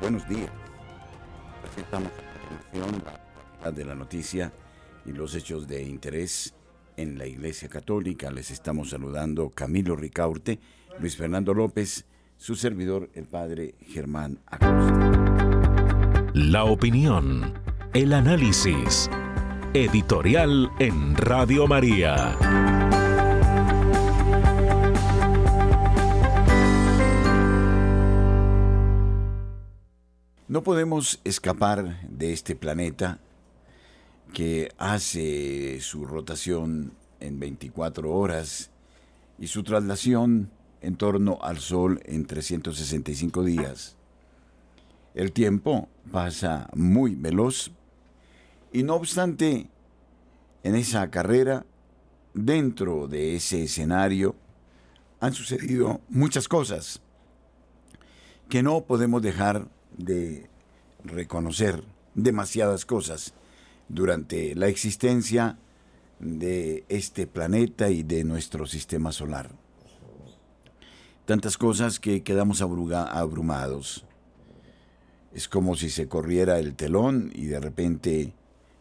buenos días. Presentamos a continuación la de la noticia y los hechos de interés en la Iglesia Católica. Les estamos saludando Camilo Ricaurte, Luis Fernando López, su servidor, el padre Germán Acosta. La opinión, el análisis, editorial en Radio María. No podemos escapar de este planeta que hace su rotación en 24 horas y su traslación en torno al Sol en 365 días. El tiempo pasa muy veloz y no obstante, en esa carrera, dentro de ese escenario, han sucedido muchas cosas que no podemos dejar de reconocer demasiadas cosas durante la existencia de este planeta y de nuestro sistema solar. Tantas cosas que quedamos abrumados. Es como si se corriera el telón y de repente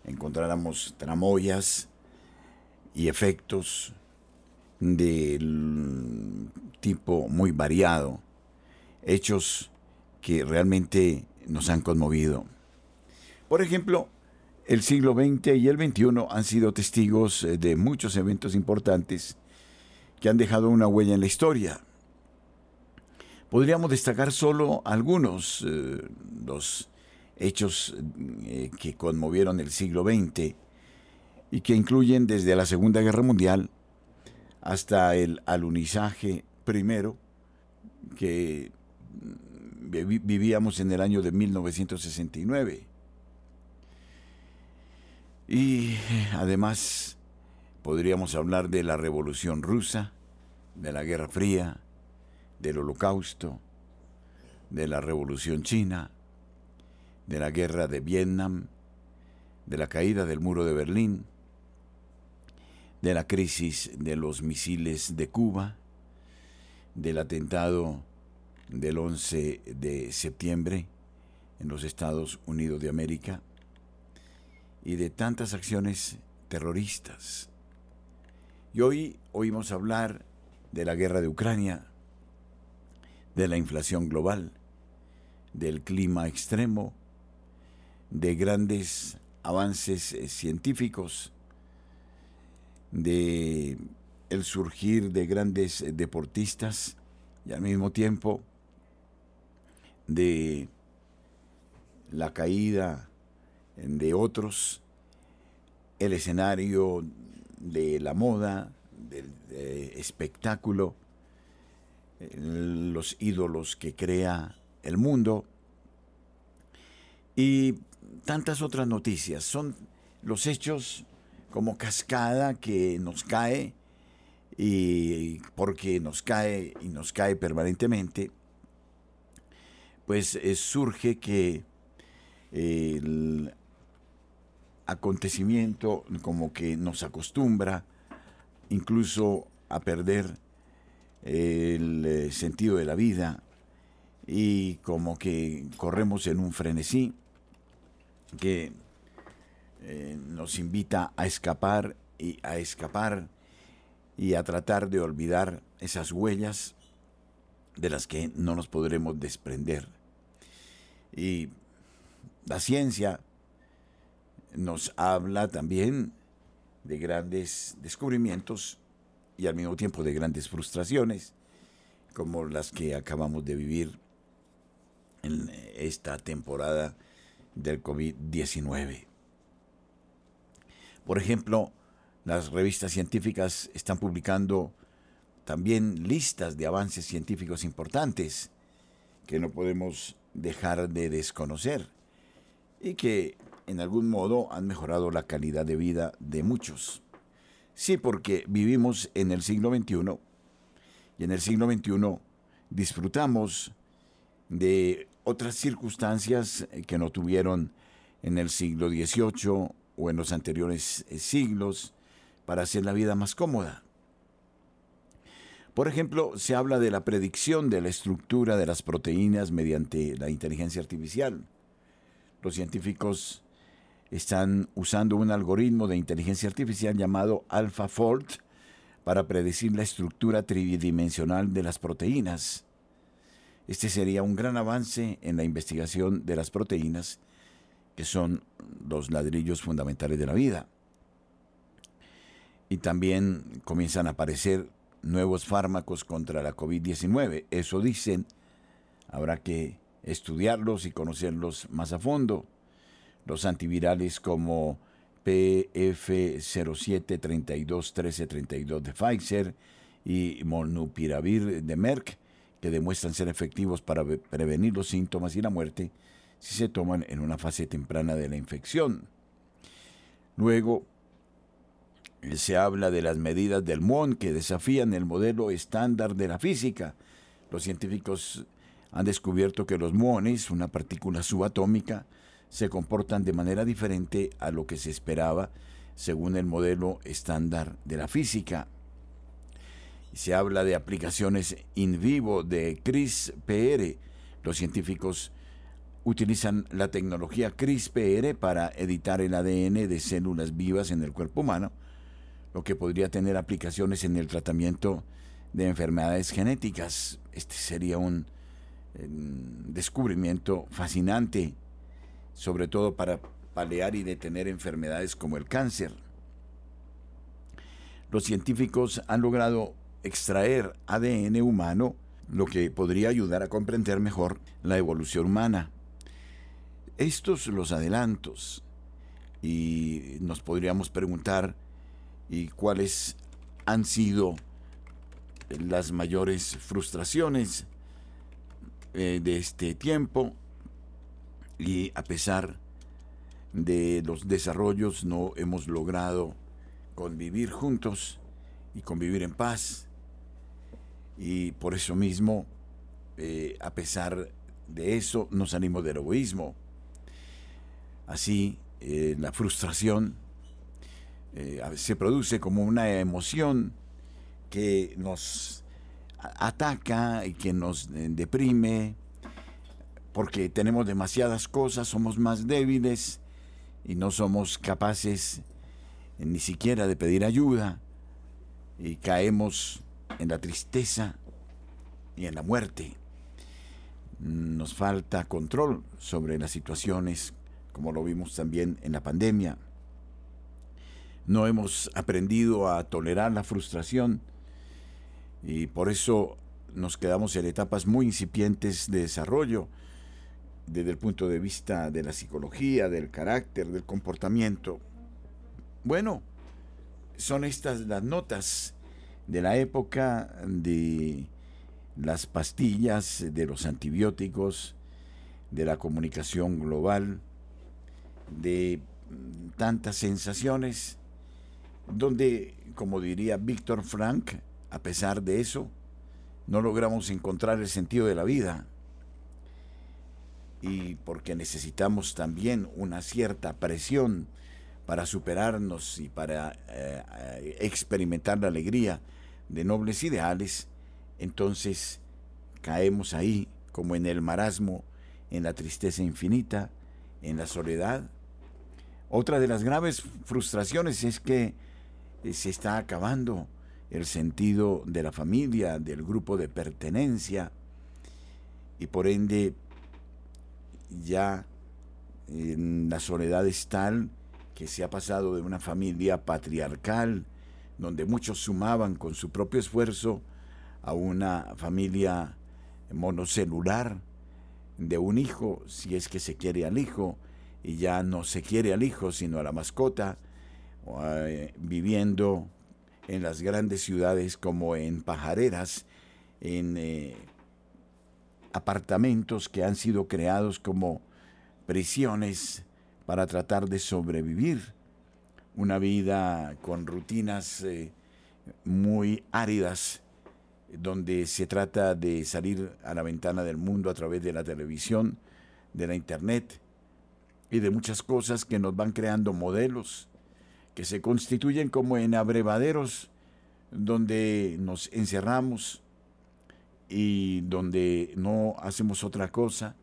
encontráramos tramoyas y efectos del tipo muy variado, hechos que realmente nos han conmovido. Por ejemplo, el siglo XX y el XXI han sido testigos eh, de muchos eventos importantes que han dejado una huella en la historia. Podríamos destacar solo algunos, eh, los hechos eh, que conmovieron el siglo XX y que incluyen desde la Segunda Guerra Mundial hasta el alunizaje primero que vivíamos en el año de 1969. Y además podríamos hablar de la Revolución Rusa, de la Guerra Fría, del Holocausto, de la Revolución China, de la Guerra de Vietnam, de la caída del muro de Berlín, de la crisis de los misiles de Cuba, del atentado del 11 de septiembre en los Estados Unidos de América y de tantas acciones terroristas. Y hoy oímos hablar de la guerra de Ucrania, de la inflación global, del clima extremo, de grandes avances científicos, de el surgir de grandes deportistas y al mismo tiempo de la caída de otros, el escenario de la moda, del espectáculo, los ídolos que crea el mundo y tantas otras noticias. Son los hechos como cascada que nos cae y porque nos cae y nos cae permanentemente pues eh, surge que el acontecimiento como que nos acostumbra incluso a perder el eh, sentido de la vida y como que corremos en un frenesí que eh, nos invita a escapar y a escapar y a tratar de olvidar esas huellas de las que no nos podremos desprender. Y la ciencia nos habla también de grandes descubrimientos y al mismo tiempo de grandes frustraciones, como las que acabamos de vivir en esta temporada del COVID-19. Por ejemplo, las revistas científicas están publicando también listas de avances científicos importantes que no podemos dejar de desconocer y que en algún modo han mejorado la calidad de vida de muchos. Sí, porque vivimos en el siglo XXI y en el siglo XXI disfrutamos de otras circunstancias que no tuvieron en el siglo XVIII o en los anteriores siglos para hacer la vida más cómoda. Por ejemplo, se habla de la predicción de la estructura de las proteínas mediante la inteligencia artificial. Los científicos están usando un algoritmo de inteligencia artificial llamado AlphaFold para predecir la estructura tridimensional de las proteínas. Este sería un gran avance en la investigación de las proteínas, que son los ladrillos fundamentales de la vida. Y también comienzan a aparecer nuevos fármacos contra la COVID-19. Eso dicen, habrá que estudiarlos y conocerlos más a fondo. Los antivirales como PF07321332 de Pfizer y Molnupiravir de Merck, que demuestran ser efectivos para prevenir los síntomas y la muerte si se toman en una fase temprana de la infección. Luego, se habla de las medidas del MON que desafían el modelo estándar de la física. Los científicos han descubierto que los muones, una partícula subatómica, se comportan de manera diferente a lo que se esperaba según el modelo estándar de la física. Se habla de aplicaciones in vivo de CRISPR. Los científicos utilizan la tecnología CRISPR para editar el ADN de células vivas en el cuerpo humano, lo que podría tener aplicaciones en el tratamiento de enfermedades genéticas. Este sería un descubrimiento fascinante, sobre todo para palear y detener enfermedades como el cáncer. Los científicos han logrado extraer ADN humano, lo que podría ayudar a comprender mejor la evolución humana. Estos los adelantos y nos podríamos preguntar y cuáles han sido las mayores frustraciones eh, de este tiempo. Y a pesar de los desarrollos no hemos logrado convivir juntos y convivir en paz. Y por eso mismo eh, a pesar de eso no salimos del egoísmo así eh, la frustración se produce como una emoción que nos ataca y que nos eh, deprime, porque tenemos demasiadas cosas, somos más débiles y no somos capaces eh, ni siquiera de pedir ayuda y caemos en la tristeza y en la muerte. Nos falta control sobre las situaciones, como lo vimos también en la pandemia. No hemos aprendido a tolerar la frustración y por eso nos quedamos en etapas muy incipientes de desarrollo desde el punto de vista de la psicología, del carácter, del comportamiento. Bueno, son estas las notas de la época de las pastillas, de los antibióticos, de la comunicación global, de tantas sensaciones, donde, como diría Víctor Frank, a pesar de eso, no logramos encontrar el sentido de la vida. Y porque necesitamos también una cierta presión para superarnos y para eh, experimentar la alegría de nobles ideales, entonces caemos ahí como en el marasmo, en la tristeza infinita, en la soledad. Otra de las graves frustraciones es que se está acabando el sentido de la familia, del grupo de pertenencia, y por ende ya en la soledad es tal que se ha pasado de una familia patriarcal, donde muchos sumaban con su propio esfuerzo, a una familia monocelular de un hijo, si es que se quiere al hijo, y ya no se quiere al hijo, sino a la mascota, eh, viviendo en las grandes ciudades como en pajareras, en eh, apartamentos que han sido creados como prisiones para tratar de sobrevivir. Una vida con rutinas eh, muy áridas, donde se trata de salir a la ventana del mundo a través de la televisión, de la internet y de muchas cosas que nos van creando modelos que se constituyen como en abrevaderos donde nos encerramos y donde no hacemos otra cosa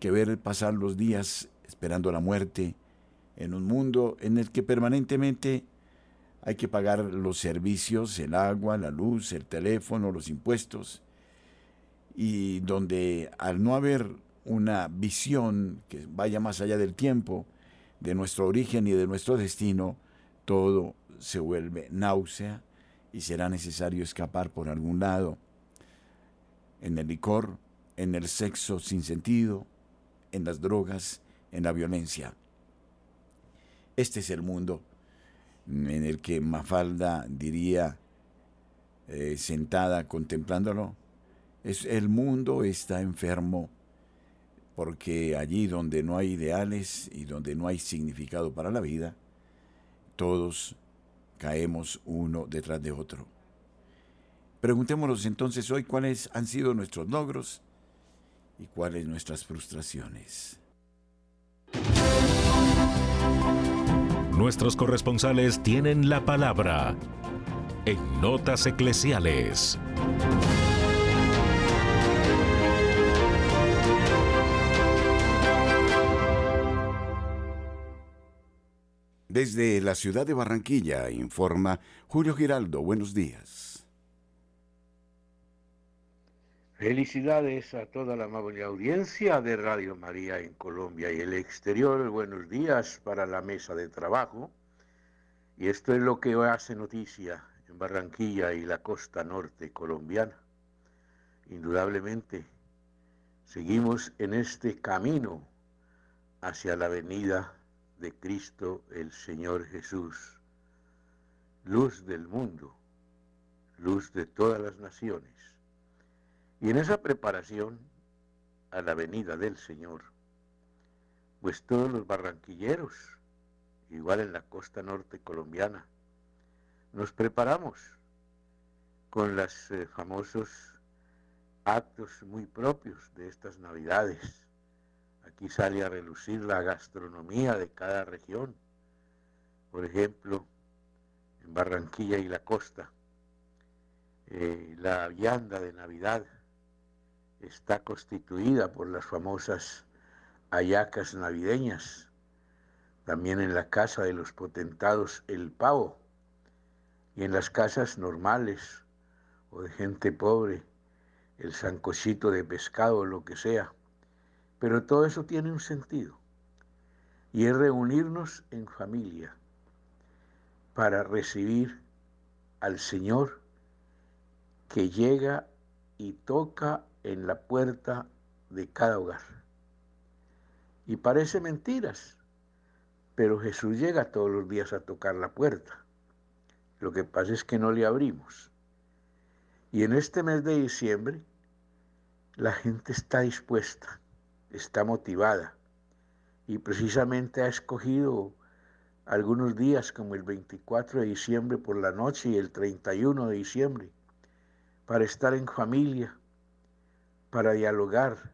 que ver pasar los días esperando la muerte en un mundo en el que permanentemente hay que pagar los servicios, el agua, la luz, el teléfono, los impuestos, y donde al no haber una visión que vaya más allá del tiempo, de nuestro origen y de nuestro destino, todo se vuelve náusea y será necesario escapar por algún lado, en el licor, en el sexo sin sentido, en las drogas, en la violencia. Este es el mundo en el que Mafalda diría, eh, sentada contemplándolo, es, el mundo está enfermo porque allí donde no hay ideales y donde no hay significado para la vida, todos caemos uno detrás de otro. Preguntémonos entonces hoy cuáles han sido nuestros logros y cuáles nuestras frustraciones. Nuestros corresponsales tienen la palabra en Notas Eclesiales. Desde la ciudad de Barranquilla informa Julio Giraldo. Buenos días. Felicidades a toda la amable audiencia de Radio María en Colombia y el exterior. Buenos días para la mesa de trabajo. Y esto es lo que hace noticia en Barranquilla y la costa norte colombiana. Indudablemente, seguimos en este camino hacia la avenida de Cristo el Señor Jesús, luz del mundo, luz de todas las naciones. Y en esa preparación a la venida del Señor, pues todos los barranquilleros, igual en la costa norte colombiana, nos preparamos con los eh, famosos actos muy propios de estas navidades Aquí sale a relucir la gastronomía de cada región. Por ejemplo, en Barranquilla y la costa, eh, la vianda de Navidad está constituida por las famosas ayacas navideñas. También en la casa de los potentados el pavo. Y en las casas normales o de gente pobre, el sancochito de pescado o lo que sea. Pero todo eso tiene un sentido y es reunirnos en familia para recibir al Señor que llega y toca en la puerta de cada hogar. Y parece mentiras, pero Jesús llega todos los días a tocar la puerta. Lo que pasa es que no le abrimos. Y en este mes de diciembre la gente está dispuesta está motivada y precisamente ha escogido algunos días como el 24 de diciembre por la noche y el 31 de diciembre para estar en familia, para dialogar,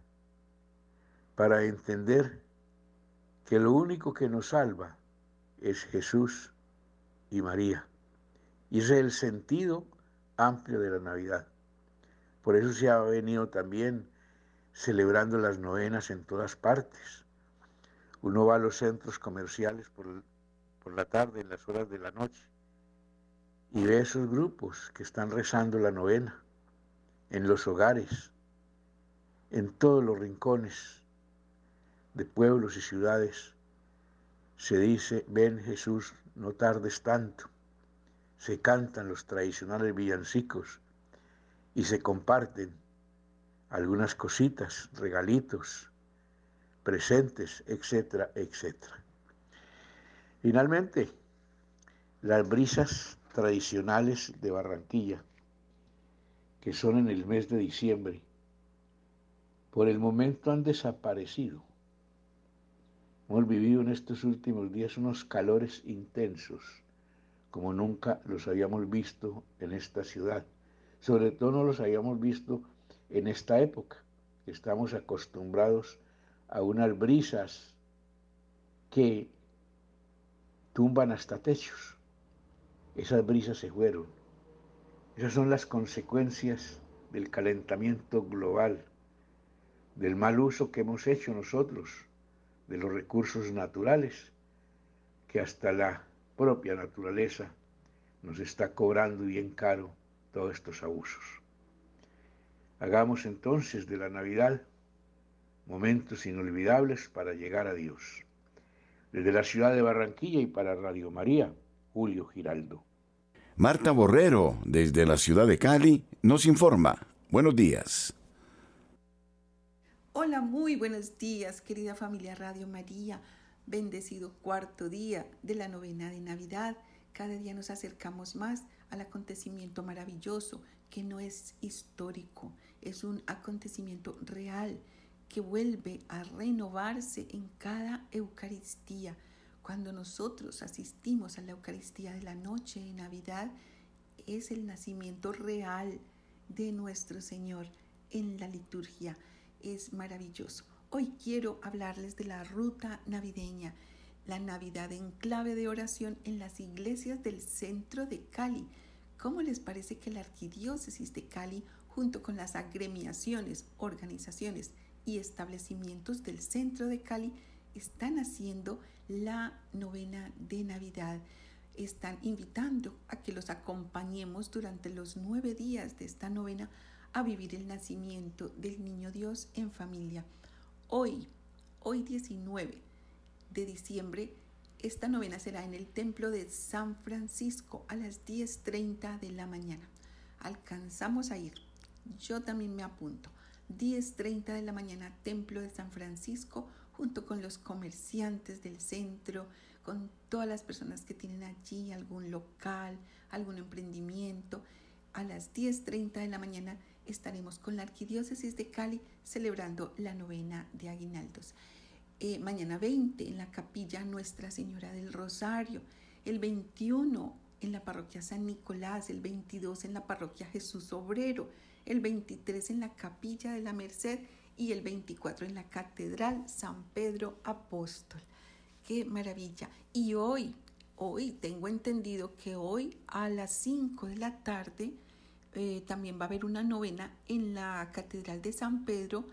para entender que lo único que nos salva es Jesús y María. Y ese es el sentido amplio de la Navidad. Por eso se ha venido también celebrando las novenas en todas partes. Uno va a los centros comerciales por, por la tarde, en las horas de la noche, y ve esos grupos que están rezando la novena en los hogares, en todos los rincones de pueblos y ciudades. Se dice, ven Jesús, no tardes tanto. Se cantan los tradicionales villancicos y se comparten algunas cositas, regalitos, presentes, etcétera, etcétera. Finalmente, las brisas tradicionales de Barranquilla, que son en el mes de diciembre, por el momento han desaparecido. Hemos vivido en estos últimos días unos calores intensos, como nunca los habíamos visto en esta ciudad. Sobre todo no los habíamos visto en esta época. Estamos acostumbrados a unas brisas que tumban hasta techos. Esas brisas se fueron Esas son las consecuencias del calentamiento global, del mal uso que hemos hecho nosotros de los recursos naturales, que hasta la propia naturaleza nos está cobrando bien caro todos estos abusos. Hagamos entonces de la Navidad momentos inolvidables para llegar a Dios. Desde la ciudad de Barranquilla y para Radio María, Julio Giraldo. Marta Borrero, desde la ciudad de Cali, nos informa. Buenos días. Hola, muy buenos días, querida familia Radio María. Bendecido cuarto día de la novena de Navidad. Cada día nos acercamos más al acontecimiento maravilloso que no es histórico, es un acontecimiento real que vuelve a renovarse en cada Eucaristía. Cuando nosotros asistimos a la Eucaristía de la noche de Navidad, es el nacimiento real de nuestro Señor en la liturgia. Es maravilloso. Hoy quiero hablarles de la ruta navideña, la Navidad en clave de oración en las iglesias del centro de Cali. ¿Cómo les parece que la Arquidiócesis de Cali, junto con las agremiaciones, organizaciones y establecimientos del centro de Cali están haciendo la novena de Navidad. Están invitando a que los acompañemos durante los nueve días de esta novena a vivir el nacimiento del niño Dios en familia. Hoy, hoy 19 de diciembre, esta novena será en el templo de San Francisco a las 10.30 de la mañana. Alcanzamos a ir. Yo también me apunto. 10.30 de la mañana, Templo de San Francisco, junto con los comerciantes del centro, con todas las personas que tienen allí algún local, algún emprendimiento. A las 10.30 de la mañana estaremos con la Arquidiócesis de Cali celebrando la novena de Aguinaldos. Eh, mañana 20 en la capilla Nuestra Señora del Rosario, el 21 en la parroquia San Nicolás, el 22 en la parroquia Jesús Obrero, el 23 en la Capilla de la Merced y el 24 en la Catedral San Pedro Apóstol. ¡Qué maravilla! Y hoy, hoy tengo entendido que hoy a las 5 de la tarde eh, también va a haber una novena en la Catedral de San Pedro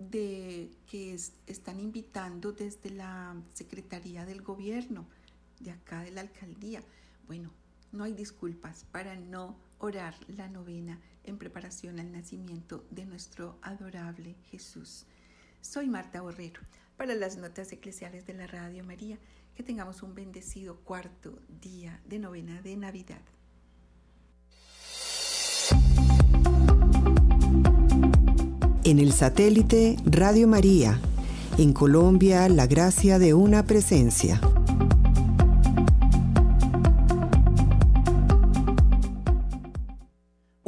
de que están invitando desde la Secretaría del Gobierno de acá de la alcaldía. Bueno, no hay disculpas para no orar la novena en preparación al nacimiento de nuestro adorable Jesús. Soy Marta Borrero para las notas eclesiales de la Radio María. Que tengamos un bendecido cuarto día de novena de Navidad. En el satélite Radio María, en Colombia, la gracia de una presencia.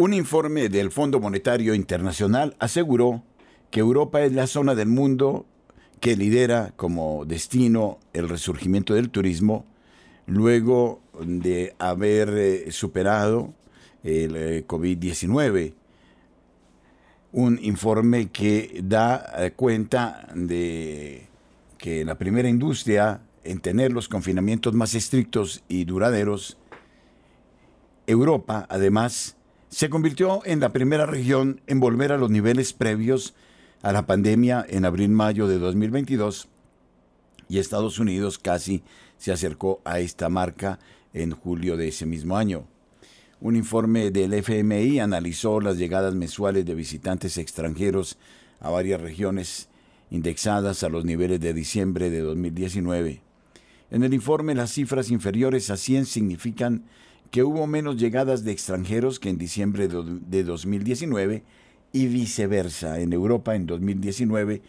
Un informe del Fondo Monetario Internacional aseguró que Europa es la zona del mundo que lidera como destino el resurgimiento del turismo luego de haber eh, superado el eh, COVID-19. Un informe que da eh, cuenta de que la primera industria en tener los confinamientos más estrictos y duraderos, Europa, además, se convirtió en la primera región en volver a los niveles previos a la pandemia en abril-mayo de 2022 y Estados Unidos casi se acercó a esta marca en julio de ese mismo año. Un informe del FMI analizó las llegadas mensuales de visitantes extranjeros a varias regiones indexadas a los niveles de diciembre de 2019. En el informe las cifras inferiores a 100 significan que hubo menos llegadas de extranjeros que en diciembre de 2019 y viceversa. En Europa en 2019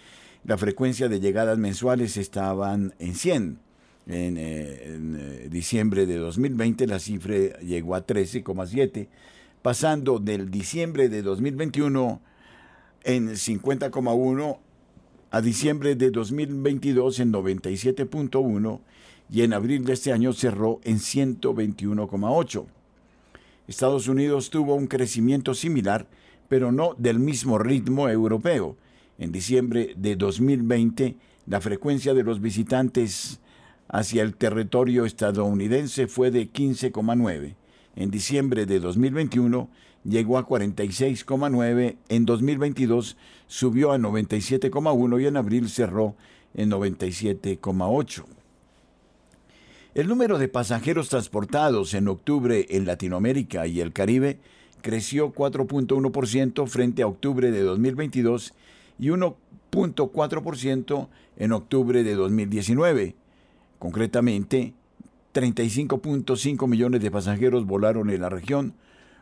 la frecuencia de llegadas mensuales estaban en 100. En, eh, eh, diciembre de 2020 la cifra llegó a 13,7, pasando del diciembre de 2021 en 50,1 a diciembre de 2022 en 97.1 y en abril de este año cerró en 121,8. Estados Unidos tuvo un crecimiento similar, pero no del mismo ritmo europeo. En diciembre de 2020, la frecuencia de los visitantes hacia el territorio estadounidense fue de 15,9 en diciembre de 2021 llegó a 46,9, en 2022 subió a 97,1 y en abril cerró en 97,8. El número de pasajeros transportados en octubre en Latinoamérica y el Caribe creció 4.1% frente a octubre de 2022 y 1.4% en octubre de 2019. Concretamente, 35.5 millones de pasajeros volaron en la región,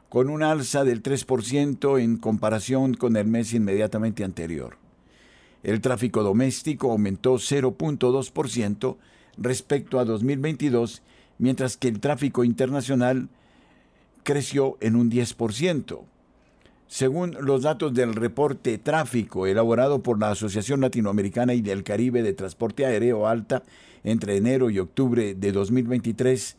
con un alza del 3% en comparación con el mes inmediatamente anterior. El tráfico doméstico aumentó 0.2%, respecto a 2022, mientras que el tráfico internacional creció en un 10%. Según los datos del reporte tráfico elaborado por la Asociación Latinoamericana y del Caribe de Transporte Aéreo Alta entre enero y octubre de 2023,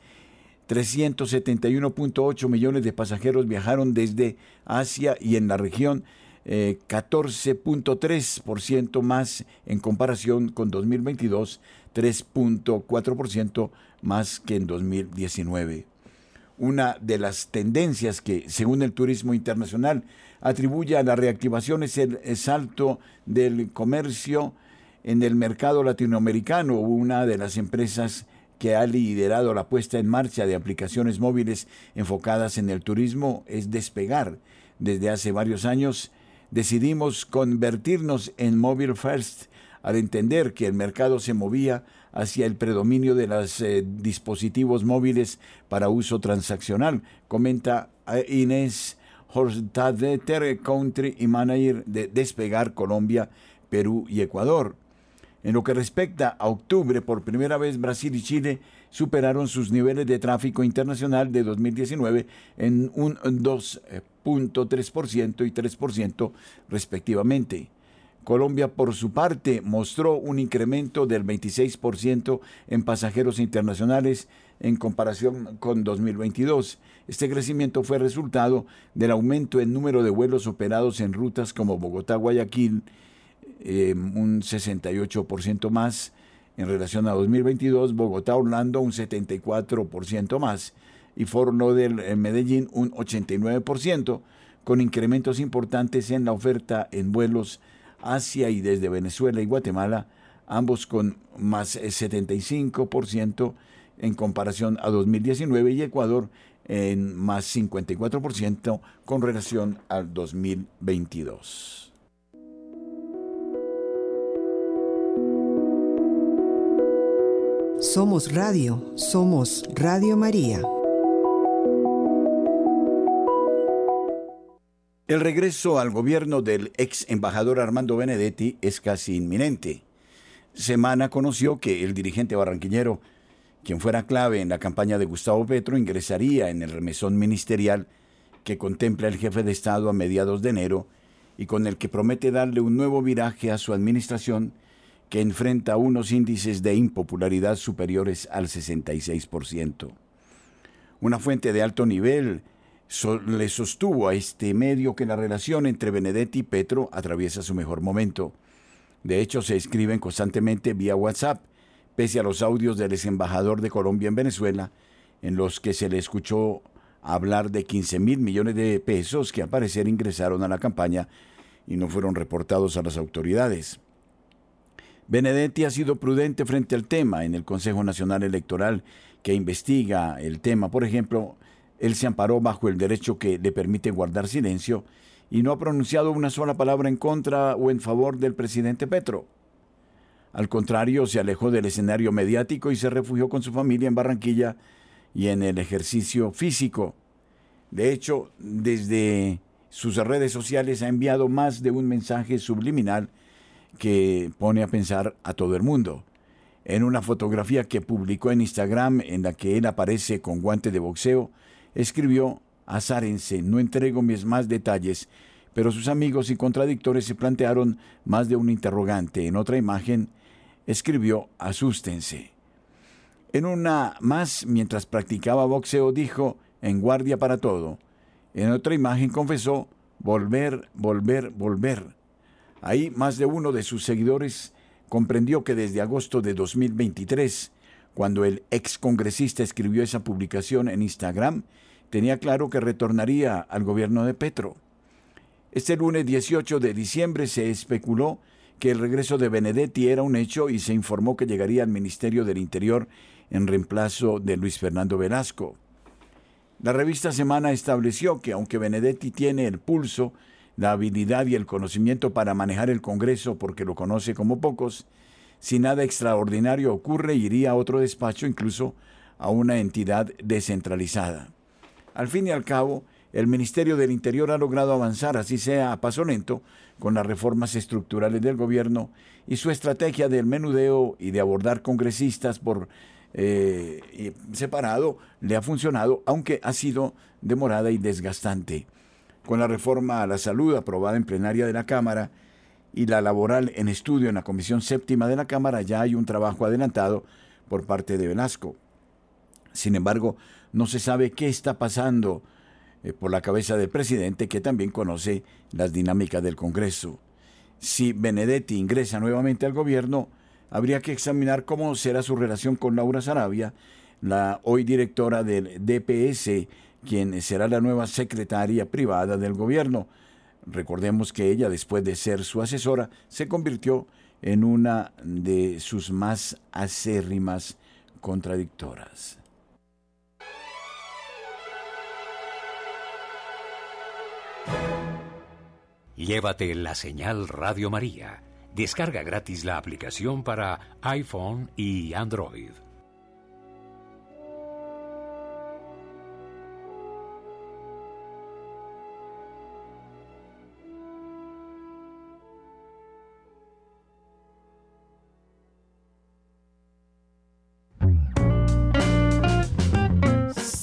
371.8 millones de pasajeros viajaron desde Asia y en la región 14.3% eh, más en comparación con 2022, 3.4% más que en 2019. Una de las tendencias que, según el turismo internacional, atribuye a la reactivación es el salto del comercio en el mercado latinoamericano. Una de las empresas que ha liderado la puesta en marcha de aplicaciones móviles enfocadas en el turismo es Despegar. Desde hace varios años decidimos convertirnos en Mobile First al entender que el mercado se movía hacia el predominio de los eh, dispositivos móviles para uso transaccional, comenta eh, Inés Horstadeter, country y manager de Despegar Colombia, Perú y Ecuador. En lo que respecta a octubre, por primera vez Brasil y Chile superaron sus niveles de tráfico internacional de 2019 en un 2.3% y 3% respectivamente. Colombia, por su parte, mostró un incremento del 26% en pasajeros internacionales en comparación con 2022. Este crecimiento fue resultado del aumento en número de vuelos operados en rutas como Bogotá-Guayaquil, eh, un 68% más en relación a 2022, Bogotá-Orlando un 74% más y Fort Lauderdale Medellín un 89%, con incrementos importantes en la oferta en vuelos hacia y desde Venezuela y Guatemala, ambos con más 75% en comparación a 2019 y Ecuador en más 54% con relación al 2022. Somos Radio, somos Radio María. El regreso al gobierno del ex embajador Armando Benedetti es casi inminente. Semana conoció que el dirigente barranquillero, quien fuera clave en la campaña de Gustavo Petro, ingresaría en el remesón ministerial que contempla el jefe de Estado a mediados de enero y con el que promete darle un nuevo viraje a su administración que enfrenta unos índices de impopularidad superiores al 66%. Una fuente de alto nivel le sostuvo a este medio que la relación entre Benedetti y Petro atraviesa su mejor momento. De hecho, se escriben constantemente vía WhatsApp, pese a los audios del ex embajador de Colombia en Venezuela, en los que se le escuchó hablar de 15 mil millones de pesos que al parecer ingresaron a la campaña y no fueron reportados a las autoridades. Benedetti ha sido prudente frente al tema en el Consejo Nacional Electoral que investiga el tema. Por ejemplo, él se amparó bajo el derecho que le permite guardar silencio y no ha pronunciado una sola palabra en contra o en favor del presidente Petro. Al contrario, se alejó del escenario mediático y se refugió con su familia en Barranquilla y en el ejercicio físico. De hecho, desde sus redes sociales ha enviado más de un mensaje subliminal que pone a pensar a todo el mundo. En una fotografía que publicó en Instagram en la que él aparece con guante de boxeo, escribió, Azárense, no entrego mis más detalles, pero sus amigos y contradictores se plantearon más de un interrogante. En otra imagen, escribió, Asústense. En una más, mientras practicaba boxeo, dijo, En guardia para todo. En otra imagen confesó, Volver, volver, volver. Ahí más de uno de sus seguidores comprendió que desde agosto de 2023, cuando el ex congresista escribió esa publicación en Instagram, tenía claro que retornaría al gobierno de Petro. Este lunes 18 de diciembre se especuló que el regreso de Benedetti era un hecho y se informó que llegaría al Ministerio del Interior en reemplazo de Luis Fernando Velasco. La revista Semana estableció que aunque Benedetti tiene el pulso, la habilidad y el conocimiento para manejar el Congreso porque lo conoce como pocos, si nada extraordinario ocurre iría a otro despacho, incluso a una entidad descentralizada. Al fin y al cabo, el Ministerio del Interior ha logrado avanzar, así sea a paso lento, con las reformas estructurales del gobierno y su estrategia del menudeo y de abordar congresistas por eh, separado le ha funcionado, aunque ha sido demorada y desgastante. Con la reforma a la salud aprobada en plenaria de la Cámara y la laboral en estudio en la Comisión Séptima de la Cámara, ya hay un trabajo adelantado por parte de Velasco. Sin embargo, no se sabe qué está pasando eh, por la cabeza del presidente, que también conoce las dinámicas del Congreso. Si Benedetti ingresa nuevamente al gobierno, habría que examinar cómo será su relación con Laura Sarabia, la hoy directora del DPS, quien será la nueva secretaria privada del gobierno. Recordemos que ella, después de ser su asesora, se convirtió en una de sus más acérrimas contradictoras. Llévate la señal Radio María. Descarga gratis la aplicación para iPhone y Android.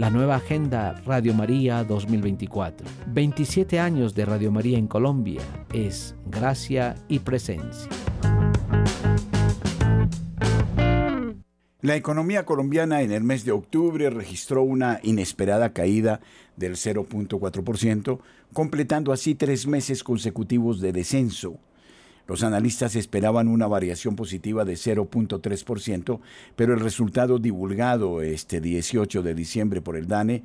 la nueva agenda Radio María 2024. 27 años de Radio María en Colombia es gracia y presencia. La economía colombiana en el mes de octubre registró una inesperada caída del 0.4%, completando así tres meses consecutivos de descenso. Los analistas esperaban una variación positiva de 0.3%, pero el resultado divulgado este 18 de diciembre por el DANE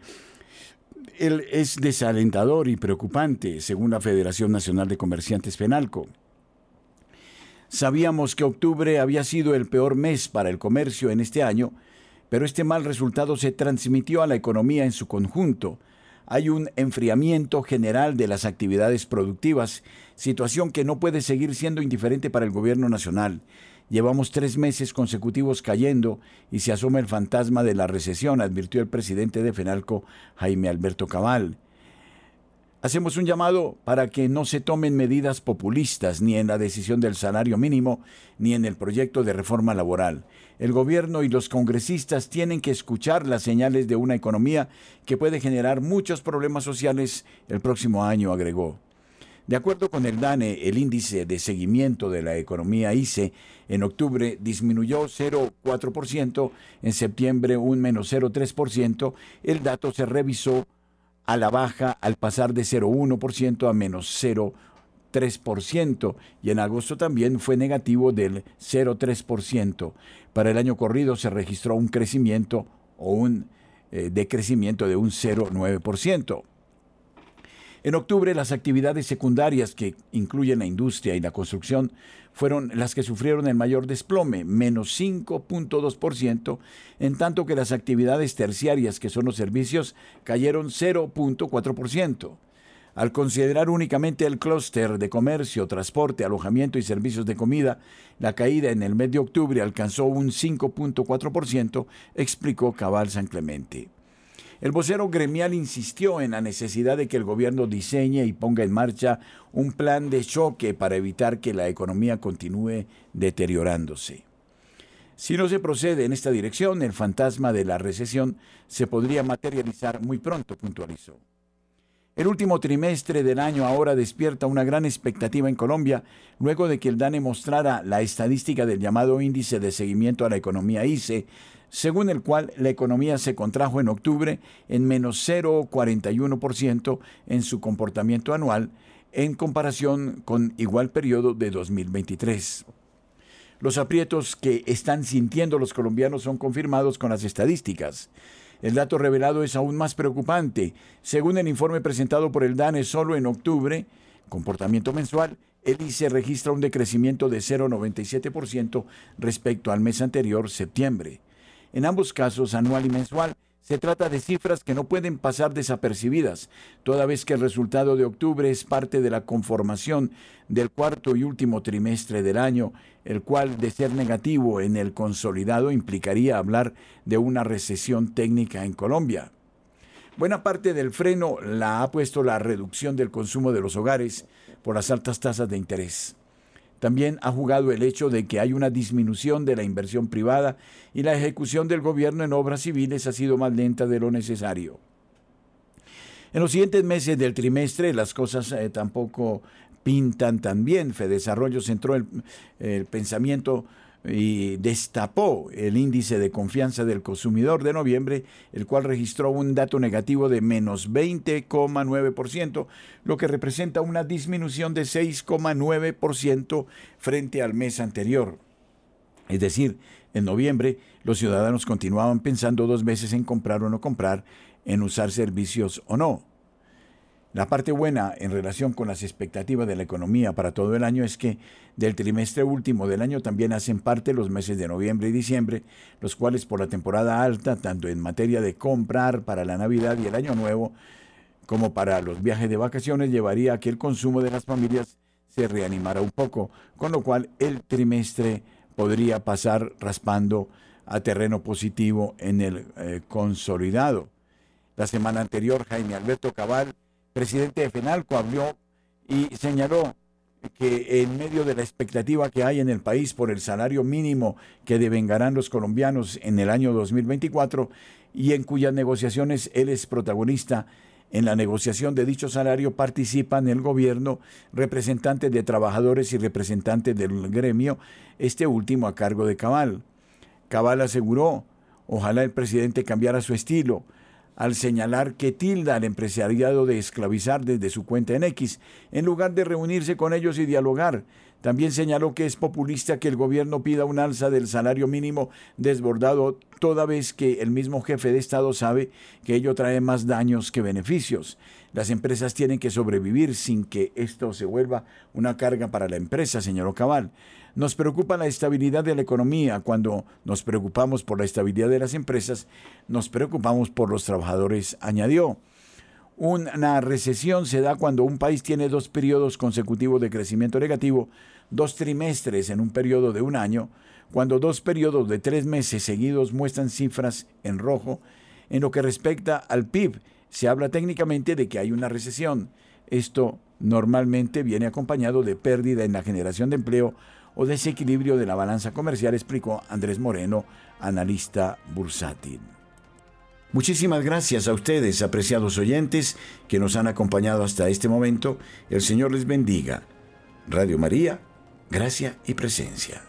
es desalentador y preocupante, según la Federación Nacional de Comerciantes Penalco. Sabíamos que octubre había sido el peor mes para el comercio en este año, pero este mal resultado se transmitió a la economía en su conjunto, hay un enfriamiento general de las actividades productivas, situación que no puede seguir siendo indiferente para el gobierno nacional. Llevamos tres meses consecutivos cayendo y se asoma el fantasma de la recesión, advirtió el presidente de FENALCO, Jaime Alberto Cabal. Hacemos un llamado para que no se tomen medidas populistas ni en la decisión del salario mínimo ni en el proyecto de reforma laboral. El gobierno y los congresistas tienen que escuchar las señales de una economía que puede generar muchos problemas sociales el próximo año, agregó. De acuerdo con el DANE, el índice de seguimiento de la economía ICE en octubre disminuyó 0,4%, en septiembre un menos 0,3%, el dato se revisó a la baja al pasar de 0,1% a menos 0,3% y en agosto también fue negativo del 0,3%. Para el año corrido se registró un crecimiento o un eh, decrecimiento de un 0,9%. En octubre, las actividades secundarias que incluyen la industria y la construcción fueron las que sufrieron el mayor desplome, menos 5.2%, en tanto que las actividades terciarias, que son los servicios, cayeron 0.4%. Al considerar únicamente el clúster de comercio, transporte, alojamiento y servicios de comida, la caída en el mes de octubre alcanzó un 5.4%, explicó Cabal San Clemente. El vocero gremial insistió en la necesidad de que el gobierno diseñe y ponga en marcha un plan de choque para evitar que la economía continúe deteriorándose. Si no se procede en esta dirección, el fantasma de la recesión se podría materializar muy pronto, puntualizó. El último trimestre del año ahora despierta una gran expectativa en Colombia, luego de que el DANE mostrara la estadística del llamado Índice de Seguimiento a la Economía ICE, según el cual la economía se contrajo en octubre en menos 0,41% en su comportamiento anual en comparación con igual periodo de 2023. Los aprietos que están sintiendo los colombianos son confirmados con las estadísticas. El dato revelado es aún más preocupante. Según el informe presentado por el DANE solo en octubre, comportamiento mensual, el ICE registra un decrecimiento de 0,97% respecto al mes anterior, septiembre. En ambos casos, anual y mensual, se trata de cifras que no pueden pasar desapercibidas, toda vez que el resultado de octubre es parte de la conformación del cuarto y último trimestre del año, el cual, de ser negativo en el consolidado, implicaría hablar de una recesión técnica en Colombia. Buena parte del freno la ha puesto la reducción del consumo de los hogares por las altas tasas de interés. También ha jugado el hecho de que hay una disminución de la inversión privada y la ejecución del gobierno en obras civiles ha sido más lenta de lo necesario. En los siguientes meses del trimestre las cosas eh, tampoco pintan tan bien. Fedesarrollo centró el, el pensamiento y destapó el índice de confianza del consumidor de noviembre, el cual registró un dato negativo de menos 20,9%, lo que representa una disminución de 6,9% frente al mes anterior. Es decir, en noviembre los ciudadanos continuaban pensando dos veces en comprar o no comprar, en usar servicios o no. La parte buena en relación con las expectativas de la economía para todo el año es que del trimestre último del año también hacen parte los meses de noviembre y diciembre, los cuales por la temporada alta, tanto en materia de comprar para la Navidad y el Año Nuevo, como para los viajes de vacaciones, llevaría a que el consumo de las familias se reanimara un poco, con lo cual el trimestre podría pasar raspando a terreno positivo en el eh, consolidado. La semana anterior, Jaime Alberto Cabal presidente de FENALCO habló y señaló que en medio de la expectativa que hay en el país por el salario mínimo que devengarán los colombianos en el año 2024 y en cuyas negociaciones él es protagonista, en la negociación de dicho salario participan el gobierno, representantes de trabajadores y representantes del gremio, este último a cargo de Cabal. Cabal aseguró, ojalá el presidente cambiara su estilo, al señalar que tilda al empresariado de esclavizar desde su cuenta en X, en lugar de reunirse con ellos y dialogar. También señaló que es populista que el gobierno pida un alza del salario mínimo desbordado, toda vez que el mismo jefe de Estado sabe que ello trae más daños que beneficios. Las empresas tienen que sobrevivir sin que esto se vuelva una carga para la empresa, señor Cabal. Nos preocupa la estabilidad de la economía. Cuando nos preocupamos por la estabilidad de las empresas, nos preocupamos por los trabajadores, añadió. Una recesión se da cuando un país tiene dos periodos consecutivos de crecimiento negativo, dos trimestres en un periodo de un año, cuando dos periodos de tres meses seguidos muestran cifras en rojo. En lo que respecta al PIB, se habla técnicamente de que hay una recesión. Esto normalmente viene acompañado de pérdida en la generación de empleo o desequilibrio de la balanza comercial, explicó Andrés Moreno, analista bursátil. Muchísimas gracias a ustedes, apreciados oyentes, que nos han acompañado hasta este momento. El Señor les bendiga. Radio María, gracia y presencia.